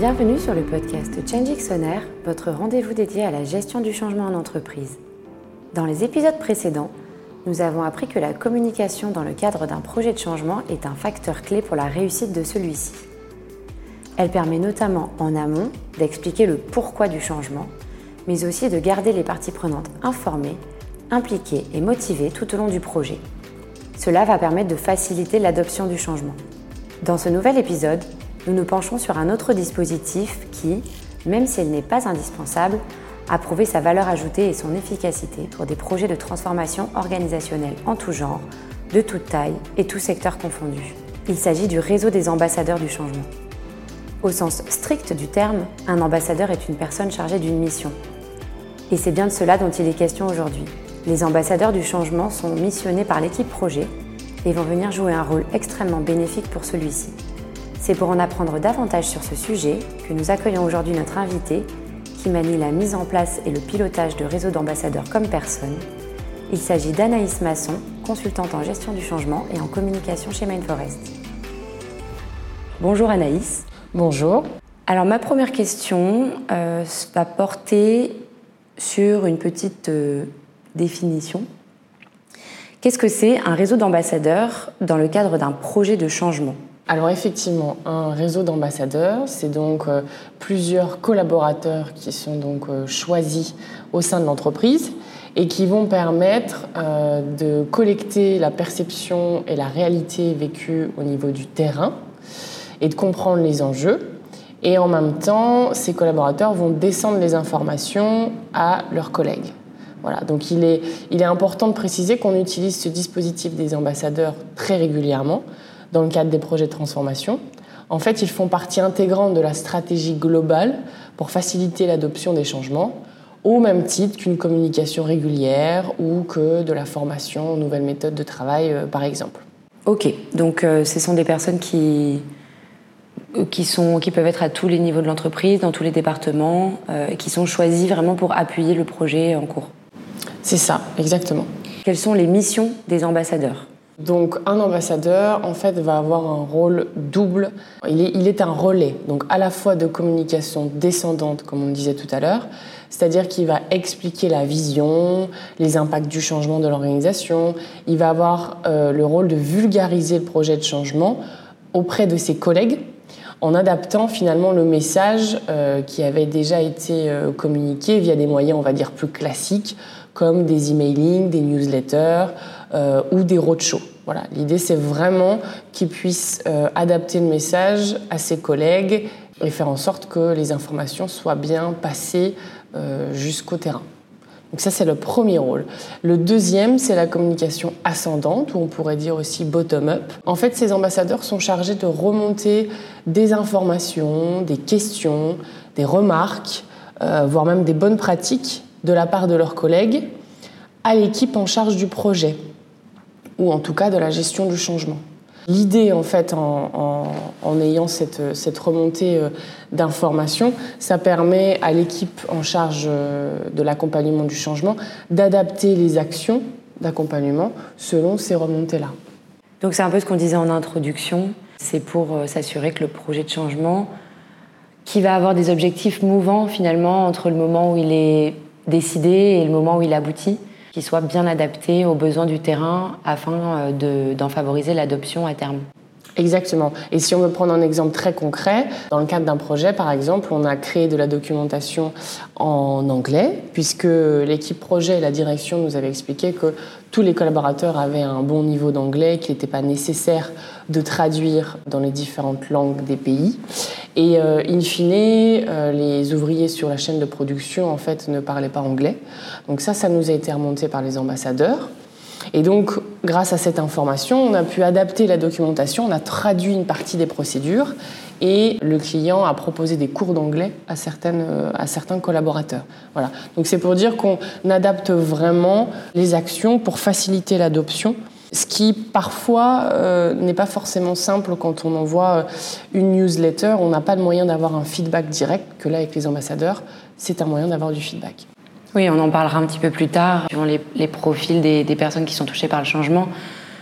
Bienvenue sur le podcast Change Xonaire, votre rendez-vous dédié à la gestion du changement en entreprise. Dans les épisodes précédents, nous avons appris que la communication dans le cadre d'un projet de changement est un facteur clé pour la réussite de celui-ci. Elle permet notamment en amont d'expliquer le pourquoi du changement, mais aussi de garder les parties prenantes informées, impliquées et motivées tout au long du projet. Cela va permettre de faciliter l'adoption du changement. Dans ce nouvel épisode, nous nous penchons sur un autre dispositif qui, même s'il n'est pas indispensable, a prouvé sa valeur ajoutée et son efficacité pour des projets de transformation organisationnelle en tout genre, de toute taille et tout secteur confondu. Il s'agit du réseau des ambassadeurs du changement. Au sens strict du terme, un ambassadeur est une personne chargée d'une mission. Et c'est bien de cela dont il est question aujourd'hui. Les ambassadeurs du changement sont missionnés par l'équipe projet et vont venir jouer un rôle extrêmement bénéfique pour celui-ci. C'est pour en apprendre davantage sur ce sujet que nous accueillons aujourd'hui notre invité qui manie la mise en place et le pilotage de réseaux d'ambassadeurs comme personne. Il s'agit d'Anaïs Masson, consultante en gestion du changement et en communication chez Mindforest. Bonjour Anaïs. Bonjour. Alors ma première question euh, va porter sur une petite euh, définition. Qu'est-ce que c'est un réseau d'ambassadeurs dans le cadre d'un projet de changement? Alors effectivement, un réseau d'ambassadeurs, c'est donc euh, plusieurs collaborateurs qui sont donc euh, choisis au sein de l'entreprise et qui vont permettre euh, de collecter la perception et la réalité vécue au niveau du terrain et de comprendre les enjeux. Et en même temps, ces collaborateurs vont descendre les informations à leurs collègues. Voilà, donc il est, il est important de préciser qu'on utilise ce dispositif des ambassadeurs très régulièrement dans le cadre des projets de transformation. En fait, ils font partie intégrante de la stratégie globale pour faciliter l'adoption des changements, au même titre qu'une communication régulière ou que de la formation aux nouvelles méthodes de travail, euh, par exemple. Ok, donc euh, ce sont des personnes qui, euh, qui, sont, qui peuvent être à tous les niveaux de l'entreprise, dans tous les départements, qui sont choisis vraiment pour appuyer le projet en cours. C'est ça, exactement. Quelles sont les missions des ambassadeurs? Donc un ambassadeur, en fait, va avoir un rôle double. Il est, un relais, donc à la fois de communication descendante, comme on disait tout à l'heure, c'est-à-dire qu'il va expliquer la vision, les impacts du changement de l'organisation. Il va avoir euh, le rôle de vulgariser le projet de changement auprès de ses collègues en adaptant finalement le message euh, qui avait déjà été euh, communiqué via des moyens, on va dire, plus classiques, comme des emailing, des newsletters ou des roadshows. Voilà, l'idée c'est vraiment qu'ils puissent euh, adapter le message à ses collègues et faire en sorte que les informations soient bien passées euh, jusqu'au terrain. Donc ça c'est le premier rôle. Le deuxième c'est la communication ascendante ou on pourrait dire aussi bottom-up. En fait ces ambassadeurs sont chargés de remonter des informations, des questions, des remarques, voire même des bonnes pratiques de la part de leurs collègues à l'équipe en charge du projet, ou en tout cas de la gestion du changement. L'idée, en fait, en, ayant cette, cette remontée euh, d'informations, ça permet à l'équipe en charge euh, de l'accompagnement du changement d'adapter les actions d'accompagnement selon ces remontées-là. Donc c'est un peu ce qu'on disait en introduction, c'est pour euh, s'assurer que le projet de changement, qui va avoir des objectifs mouvants finalement entre le moment où il est décidé et le moment où il aboutit, qu'il soit bien adapté aux besoins du terrain afin euh, d'en favoriser l'adoption à terme. Exactement. Et si on veut prendre un exemple très concret, dans le cadre d'un projet, par exemple, on a créé de la documentation en anglais, puisque l'équipe projet et la direction nous avaient expliqué que tous les collaborateurs avaient un bon niveau d'anglais, qu'il n'était pas nécessaire de traduire dans les différentes langues des pays. Et euh, in fine, euh, les ouvriers sur la chaîne de production, en fait, ne parlaient pas anglais. Donc ça, ça nous a été remonté par les ambassadeurs. Et donc, grâce à cette information, on a pu adapter la documentation, on a traduit une partie des procédures et le client a proposé des cours d'anglais à, à certains collaborateurs. Voilà. Donc c'est pour dire qu'on adapte vraiment les actions pour faciliter l'adoption ce qui parfois euh, n'est pas forcément simple quand on envoie euh, une newsletter, on n'a pas le moyen d'avoir un feedback direct, que là avec les ambassadeurs, c'est un moyen d'avoir du feedback. Oui, on en parlera un petit peu plus tard, suivant les, profils des, personnes qui sont touchées par le changement.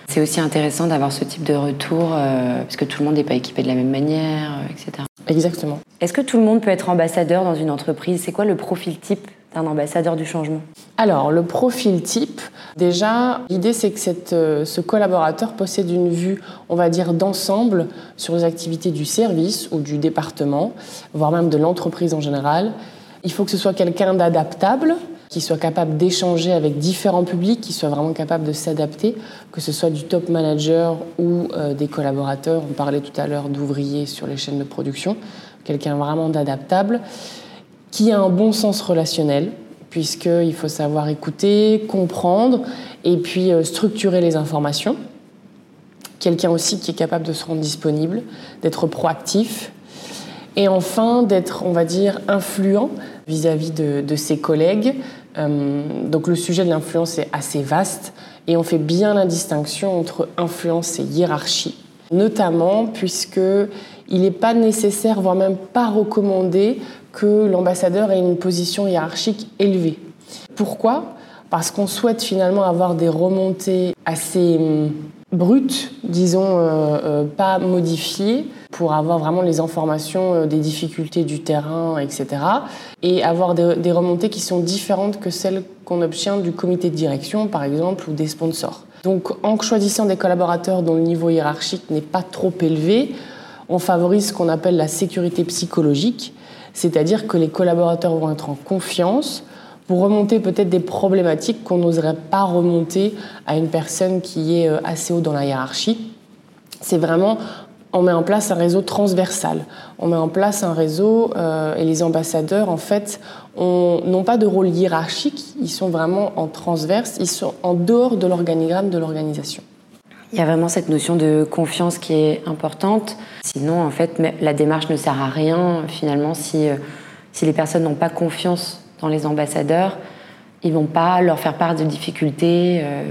C'est aussi intéressant d'avoir ce type de retour, euh, parce que tout le monde n'est pas équipé de la même manière, etc. Exactement. Est-ce que tout le monde peut être ambassadeur dans une entreprise? C'est quoi le profil type d'un ambassadeur du changement? Alors, le profil type, déjà, l'idée c'est que cette, euh, ce collaborateur possède une vue, on va dire, d'ensemble sur les activités du service ou du département, voire même de l'entreprise en général. Il faut que ce soit quelqu'un d'adaptable, qui soit capable d'échanger avec différents publics, qui soit vraiment capable de s'adapter, que ce soit du top manager ou euh, des collaborateurs. On parlait tout à l'heure d'ouvriers sur les chaînes de production. Quelqu'un vraiment d'adaptable qui a un bon sens relationnel, puisqu'il faut savoir écouter, comprendre et puis euh, structurer les informations. Quelqu'un aussi qui est capable de se rendre disponible, d'être proactif. Et enfin, d'être, on va dire, influent vis-à-vis de, ses collègues. Euh, donc le sujet de l'influence est assez vaste et on fait bien la distinction entre influence et hiérarchie, notamment puisque il n'est pas nécessaire, voire même pas recommandé, que l'ambassadeur ait une position hiérarchique élevée. Pourquoi? Parce qu'on souhaite finalement avoir des remontées assez brutes, disons, euh, euh, pas modifiées, pour avoir vraiment les informations euh, des difficultés du terrain, etc. Et avoir des, des remontées qui sont différentes que celles qu'on obtient du comité de direction, par exemple, ou des sponsors. Donc en choisissant des collaborateurs dont le niveau hiérarchique n'est pas trop élevé, on favorise ce qu'on appelle la sécurité psychologique, c'est-à-dire que les collaborateurs vont être en confiance pour remonter peut-être des problématiques qu'on n'oserait pas remonter à une personne qui est euh, assez haut dans la hiérarchie. C'est vraiment, on met en place un réseau transversal. On met en place un réseau euh, et les ambassadeurs, en fait, n'ont pas de rôle hiérarchique, ils sont vraiment en transverse, ils sont en dehors de l'organigramme de l'organisation. Il y a vraiment cette notion de confiance qui est importante. Sinon, en fait, la démarche ne sert à rien finalement si, euh, si les personnes n'ont pas confiance dans les ambassadeurs. Ils vont pas leur faire part de difficultés, euh,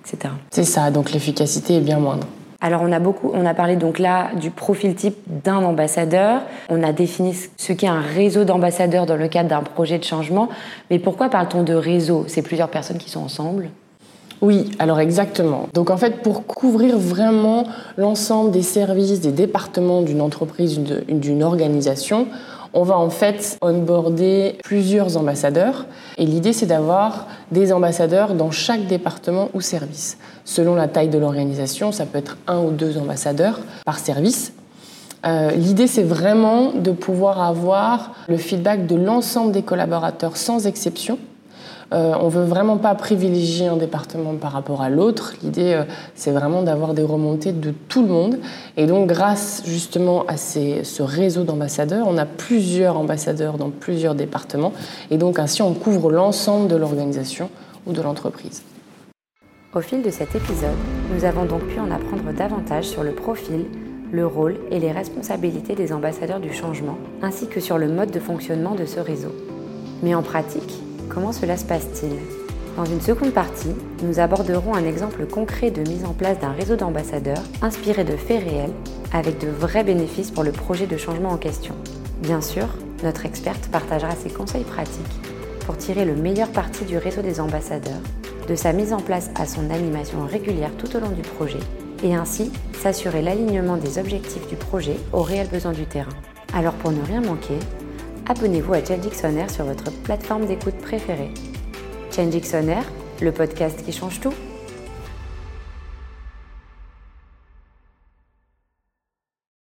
etc. C'est ça. Donc l'efficacité est bien moindre. Alors on a beaucoup, on a parlé donc là du profil type d'un ambassadeur. On a défini ce qu'est un réseau d'ambassadeurs dans le cadre d'un projet de changement. Mais pourquoi parle-t-on de réseau? C'est plusieurs personnes qui sont ensemble. Oui, alors exactement. Donc en fait, pour couvrir vraiment l'ensemble des services, des départements d'une entreprise, d'une organisation, on va en fait onboarder plusieurs ambassadeurs. Et l'idée, c'est d'avoir des ambassadeurs dans chaque département ou service. Selon la taille de l'organisation, ça peut être un ou deux ambassadeurs par service. Euh, l'idée, c'est vraiment de pouvoir avoir le feedback de l'ensemble des collaborateurs sans exception euh, on veut vraiment pas privilégier un département par rapport à l'autre. L'idée, euh, c'est vraiment d'avoir des remontées de tout le monde. Et donc, grâce justement à ce réseau d'ambassadeurs, on a plusieurs ambassadeurs dans plusieurs départements. Et donc, ainsi, on couvre l'ensemble de l'organisation ou de l'entreprise. Au fil de cet épisode, nous avons donc pu en apprendre davantage sur le profil, le rôle et les responsabilités des ambassadeurs du changement, ainsi que sur le mode de fonctionnement de ce réseau. Mais en pratique, Comment cela se passe-t-il Dans une seconde partie, nous aborderons un exemple concret de mise en place d'un réseau d'ambassadeurs inspiré de faits réels avec de vrais bénéfices pour le projet de changement en question. Bien sûr, notre experte partagera ses conseils pratiques pour tirer le meilleur parti du réseau des ambassadeurs, de sa mise en place à son animation régulière tout au long du projet, et ainsi s'assurer l'alignement des objectifs du projet aux réels besoins du terrain. Alors pour ne rien manquer, abonnez-vous à Change sur votre plateforme d'écoute préférée. Change le podcast qui change tout.